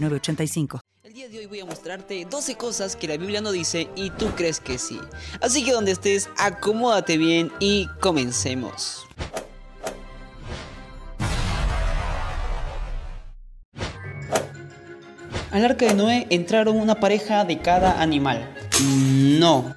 906985. El día de hoy voy a mostrarte 12 cosas que la Biblia no dice y tú crees que sí. Así que donde estés, acomódate bien y comencemos. Al arca de Noé entraron una pareja de cada animal. No,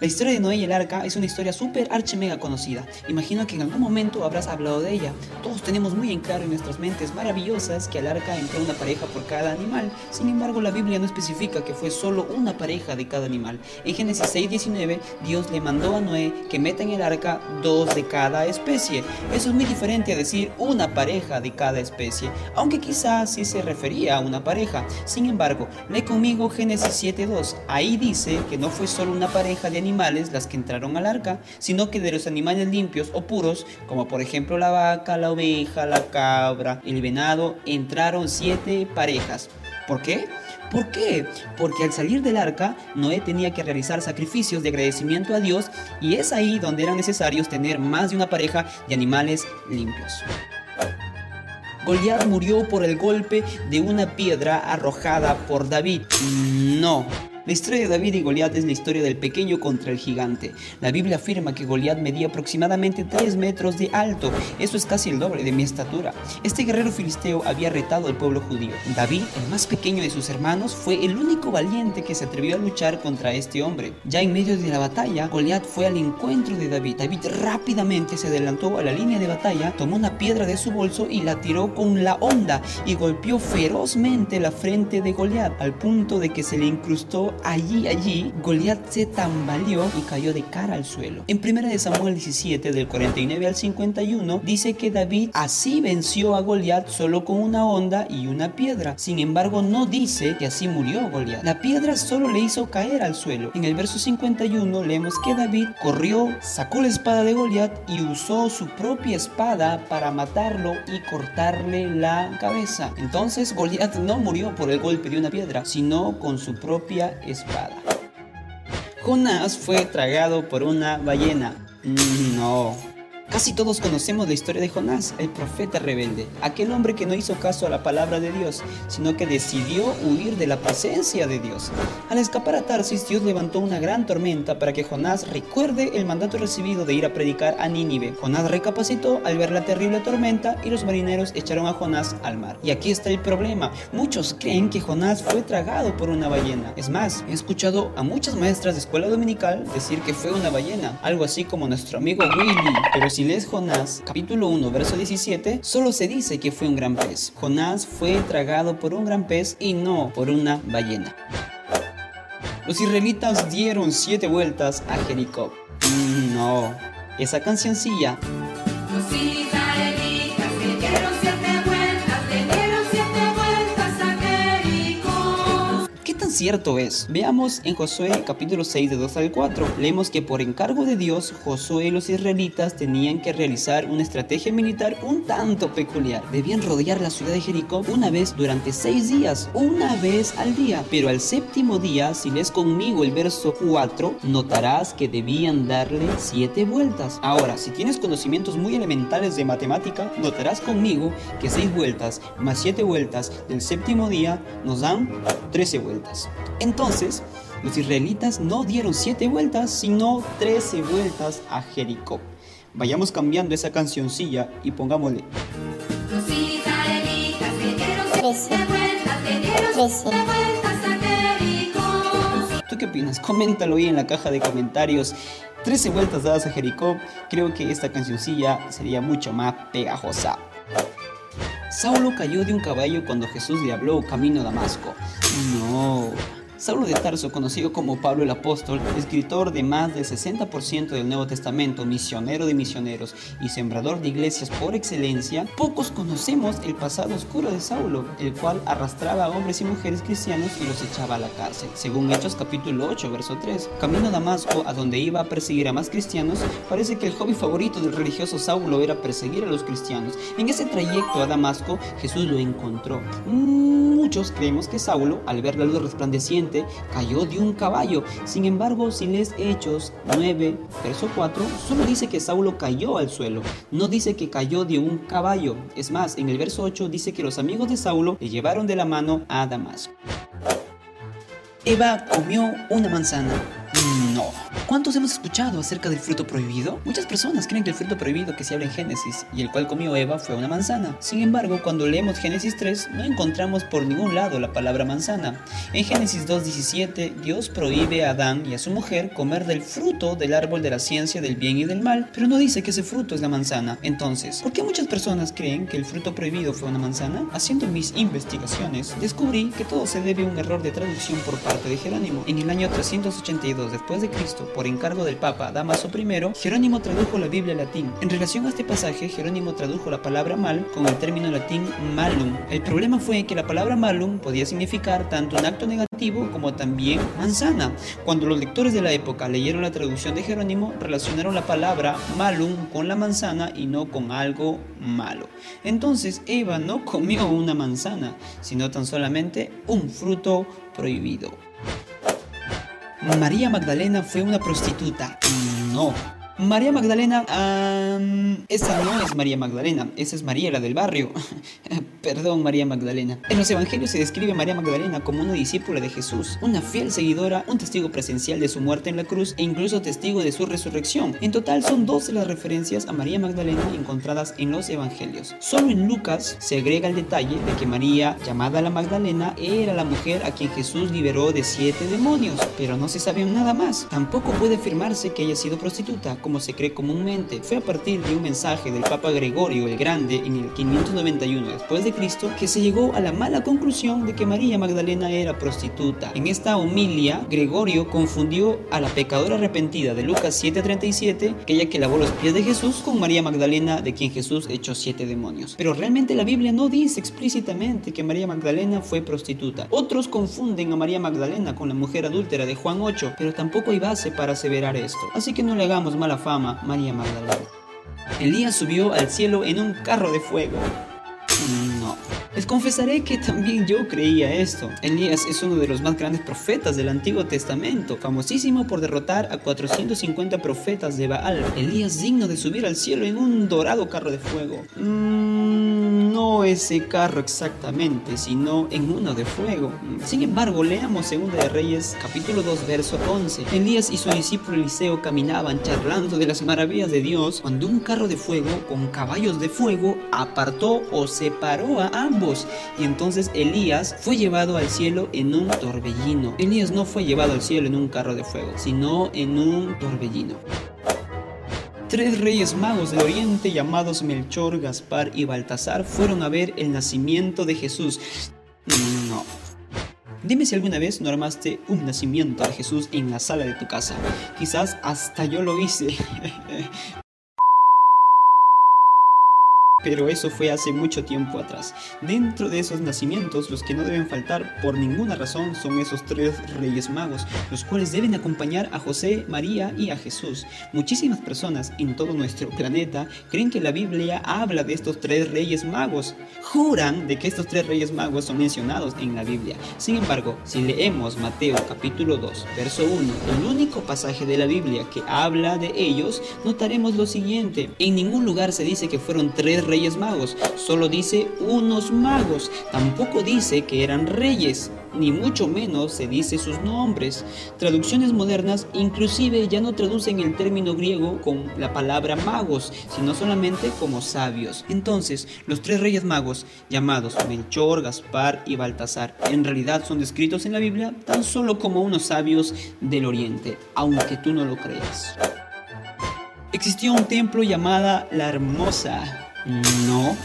la historia de Noé y el arca es una historia súper archi mega conocida. Imagino que en algún momento habrás hablado de ella. Todos tenemos muy en claro en nuestras mentes maravillosas que al arca entró una pareja por cada animal. Sin embargo, la Biblia no especifica que fue solo una pareja de cada animal. En Génesis 6:19, Dios le mandó a Noé que meta en el arca dos de cada especie. Eso es muy diferente a decir una pareja de cada especie, aunque quizás sí se refería a una pareja. Sin embargo, lee conmigo Génesis 7:2. Ahí dice que no fue solo una pareja de animales animales las que entraron al arca, sino que de los animales limpios o puros, como por ejemplo la vaca, la oveja, la cabra, el venado, entraron siete parejas. ¿Por qué? ¿Por qué? Porque al salir del arca, Noé tenía que realizar sacrificios de agradecimiento a Dios y es ahí donde eran necesarios tener más de una pareja de animales limpios. Goliat murió por el golpe de una piedra arrojada por David. No, la historia de David y Goliat es la historia del pequeño contra el gigante. La Biblia afirma que Goliat medía aproximadamente 3 metros de alto, eso es casi el doble de mi estatura. Este guerrero filisteo había retado al pueblo judío. David, el más pequeño de sus hermanos, fue el único valiente que se atrevió a luchar contra este hombre. Ya en medio de la batalla, Goliat fue al encuentro de David. David rápidamente se adelantó a la línea de batalla, tomó una piedra de su bolso y la tiró con la onda y golpeó ferozmente la frente de Goliat al punto de que se le incrustó allí, allí, Goliat se tambaleó y cayó de cara al suelo. En 1 Samuel 17, del 49 al 51, dice que David así venció a Goliat solo con una onda y una piedra. Sin embargo, no dice que así murió Goliat. La piedra solo le hizo caer al suelo. En el verso 51 leemos que David corrió, sacó la espada de Goliat y usó su propia espada para matarlo y cortarle la cabeza. Entonces Goliat no murió por el golpe de una piedra, sino con su propia espada. Jonás fue tragado por una ballena. No, Casi todos conocemos la historia de Jonás, el profeta rebelde, aquel hombre que no hizo caso a la palabra de Dios, sino que decidió huir de la presencia de Dios. Al escapar a Tarsis, Dios levantó una gran tormenta para que Jonás recuerde el mandato recibido de ir a predicar a Nínive. Jonás recapacitó al ver la terrible tormenta y los marineros echaron a Jonás al mar. Y aquí está el problema. Muchos creen que Jonás fue tragado por una ballena. Es más, he escuchado a muchas maestras de escuela dominical decir que fue una ballena, algo así como nuestro amigo Willy, pero si lees Jonás, capítulo 1, verso 17, solo se dice que fue un gran pez. Jonás fue tragado por un gran pez y no por una ballena. Los israelitas dieron siete vueltas a Jericó. Mm, no, esa cancioncilla cierto es? Veamos en Josué capítulo 6 de 2 al 4. Leemos que por encargo de Dios, Josué y los israelitas tenían que realizar una estrategia militar un tanto peculiar. Debían rodear la ciudad de Jericó una vez durante seis días, una vez al día. Pero al séptimo día, si lees conmigo el verso 4, notarás que debían darle siete vueltas. Ahora, si tienes conocimientos muy elementales de matemática, notarás conmigo que seis vueltas más siete vueltas del séptimo día nos dan 13 vueltas. Entonces, los israelitas no dieron siete vueltas, sino trece vueltas a Jericó. Vayamos cambiando esa cancioncilla y pongámosle. Los israelitas dieron siete vueltas, 13. ¿Tú qué opinas? Coméntalo ahí en la caja de comentarios. 13 vueltas dadas a Jericó. Creo que esta cancioncilla sería mucho más pegajosa. Saulo cayó de un caballo cuando Jesús le habló camino a Damasco. No. Saulo de Tarso, conocido como Pablo el Apóstol, escritor de más del 60% del Nuevo Testamento, misionero de misioneros y sembrador de iglesias por excelencia, pocos conocemos el pasado oscuro de Saulo, el cual arrastraba a hombres y mujeres cristianos y los echaba a la cárcel. Según Hechos capítulo 8, verso 3, camino a Damasco, a donde iba a perseguir a más cristianos, parece que el hobby favorito del religioso Saulo era perseguir a los cristianos. En ese trayecto a Damasco, Jesús lo encontró. Muchos creemos que Saulo, al ver la luz resplandeciente, cayó de un caballo. Sin embargo, si lees Hechos 9, verso 4, solo dice que Saulo cayó al suelo. No dice que cayó de un caballo. Es más, en el verso 8 dice que los amigos de Saulo le llevaron de la mano a Damasco. Eva comió una manzana. No. ¿Cuántos hemos escuchado acerca del fruto prohibido? Muchas personas creen que el fruto prohibido que se habla en Génesis y el cual comió Eva fue una manzana. Sin embargo, cuando leemos Génesis 3, no encontramos por ningún lado la palabra manzana. En Génesis 2.17, Dios prohíbe a Adán y a su mujer comer del fruto del árbol de la ciencia del bien y del mal, pero no dice que ese fruto es la manzana. Entonces, ¿por qué muchas personas creen que el fruto prohibido fue una manzana? Haciendo mis investigaciones, descubrí que todo se debe a un error de traducción por parte de Jerónimo. En el año 382 después de Cristo, por encargo del Papa Damaso I, Jerónimo tradujo la Biblia al latín. En relación a este pasaje, Jerónimo tradujo la palabra mal con el término latín malum. El problema fue que la palabra malum podía significar tanto un acto negativo como también manzana. Cuando los lectores de la época leyeron la traducción de Jerónimo, relacionaron la palabra malum con la manzana y no con algo malo. Entonces Eva no comió una manzana, sino tan solamente un fruto prohibido. María Magdalena fue una prostituta. No. María Magdalena, esa no es María Magdalena, esa es María la del barrio. Perdón, María Magdalena. En los evangelios se describe a María Magdalena como una discípula de Jesús, una fiel seguidora, un testigo presencial de su muerte en la cruz e incluso testigo de su resurrección. En total son 12 las referencias a María Magdalena encontradas en los evangelios. Solo en Lucas se agrega el detalle de que María, llamada la Magdalena, era la mujer a quien Jesús liberó de siete demonios, pero no se sabe nada más. Tampoco puede afirmarse que haya sido prostituta, como se cree comúnmente. Fue a partir de un mensaje del Papa Gregorio el Grande en el 591 después de Cristo que se llegó a la mala conclusión de que María Magdalena era prostituta. En esta homilia, Gregorio confundió a la pecadora arrepentida de Lucas 7:37, aquella que lavó los pies de Jesús, con María Magdalena de quien Jesús echó siete demonios. Pero realmente la Biblia no dice explícitamente que María Magdalena fue prostituta. Otros confunden a María Magdalena con la mujer adúltera de Juan 8, pero tampoco hay base para aseverar esto. Así que no le hagamos mala fama María Magdalena. Elías subió al cielo en un carro de fuego. No. Les confesaré que también yo creía esto. Elías es uno de los más grandes profetas del Antiguo Testamento, famosísimo por derrotar a 450 profetas de Baal. Elías digno de subir al cielo en un dorado carro de fuego. Mm, no ese carro exactamente, sino en uno de fuego. Sin embargo, leamos 2 de Reyes capítulo 2 verso 11. Elías y su discípulo Eliseo caminaban charlando de las maravillas de Dios cuando un carro de fuego con caballos de fuego apartó o separó a ambos y entonces Elías fue llevado al cielo en un torbellino. Elías no fue llevado al cielo en un carro de fuego, sino en un torbellino. Tres reyes magos del oriente llamados Melchor, Gaspar y Baltasar fueron a ver el nacimiento de Jesús. No. Dime si alguna vez no armaste un nacimiento de Jesús en la sala de tu casa. Quizás hasta yo lo hice. Pero eso fue hace mucho tiempo atrás. Dentro de esos nacimientos, los que no deben faltar por ninguna razón son esos tres reyes magos, los cuales deben acompañar a José, María y a Jesús. Muchísimas personas en todo nuestro planeta creen que la Biblia habla de estos tres reyes magos. Juran de que estos tres reyes magos son mencionados en la Biblia. Sin embargo, si leemos Mateo capítulo 2, verso 1, el único pasaje de la Biblia que habla de ellos, notaremos lo siguiente. En ningún lugar se dice que fueron tres reyes magos, solo dice unos magos, tampoco dice que eran reyes. ni mucho menos se dice sus nombres. Traducciones modernas inclusive ya no traducen el término griego con la palabra magos, sino solamente como sabios. Entonces, los tres reyes magos, llamados Melchor, Gaspar y Baltasar, en realidad son descritos en la Biblia tan solo como unos sabios del Oriente, aunque tú no lo creas. Existió un templo llamada La Hermosa. No,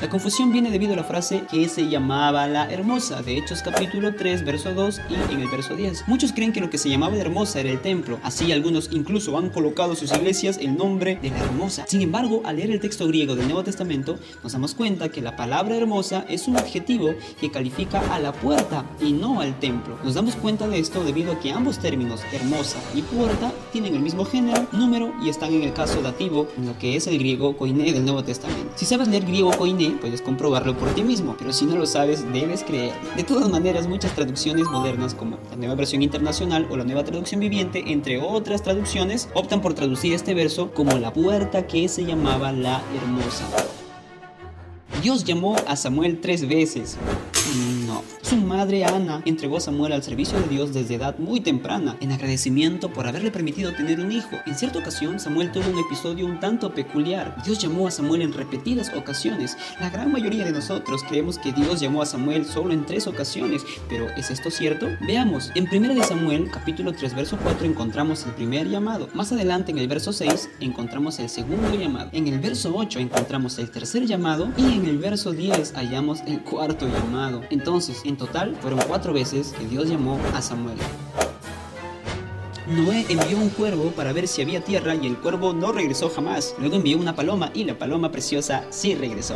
la confusión viene debido a la frase que se llamaba la hermosa, de Hechos capítulo 3, verso 2 y en el verso 10. Muchos creen que lo que se llamaba la hermosa era el templo, así algunos incluso han colocado sus iglesias el nombre de la hermosa. Sin embargo, al leer el texto griego del Nuevo Testamento, nos damos cuenta que la palabra hermosa es un adjetivo que califica a la puerta y no al templo. Nos damos cuenta de esto debido a que ambos términos, hermosa y puerta, tienen el mismo género, número y están en el caso dativo en lo que es el griego koiné del Nuevo Testamento. Si sabes leer griego koiné, puedes comprobarlo por ti mismo, pero si no lo sabes, debes creer. De todas maneras, muchas traducciones modernas, como la nueva versión internacional o la nueva traducción viviente, entre otras traducciones, optan por traducir este verso como la puerta que se llamaba la hermosa. Dios llamó a Samuel tres veces. Su madre Ana entregó a Samuel al servicio de Dios desde edad muy temprana, en agradecimiento por haberle permitido tener un hijo. En cierta ocasión, Samuel tuvo un episodio un tanto peculiar. Dios llamó a Samuel en repetidas ocasiones. La gran mayoría de nosotros creemos que Dios llamó a Samuel solo en tres ocasiones, pero ¿es esto cierto? Veamos. En 1 de Samuel, capítulo 3, verso 4, encontramos el primer llamado. Más adelante, en el verso 6, encontramos el segundo llamado. En el verso 8 encontramos el tercer llamado y en el verso 10 hallamos el cuarto llamado. Entonces, en total, fueron cuatro veces que Dios llamó a Samuel. Noé envió un cuervo para ver si había tierra y el cuervo no regresó jamás. Luego envió una paloma y la paloma preciosa sí regresó.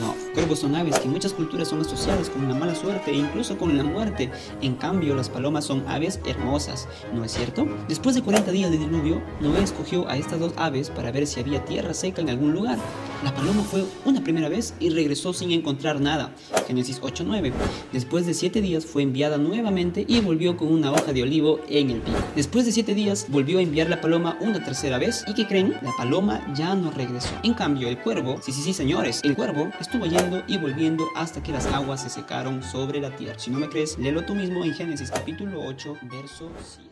No, cuervos son aves que en muchas culturas son asociadas con la mala suerte e incluso con la muerte. En cambio, las palomas son aves hermosas, ¿no es cierto? Después de 40 días de diluvio, Noé escogió a estas dos aves para ver si había tierra seca en algún lugar. La paloma fue una primera vez y regresó sin encontrar nada. Génesis 8:9. Después de siete días fue enviada nuevamente y volvió con una hoja de olivo en el pico. Después de siete días volvió a enviar la paloma una tercera vez y ¿qué creen? La paloma ya no regresó. En cambio, el cuervo, sí, sí, sí, señores, el cuervo estuvo yendo y volviendo hasta que las aguas se secaron sobre la tierra. Si no me crees, léelo tú mismo en Génesis capítulo 8, verso 7.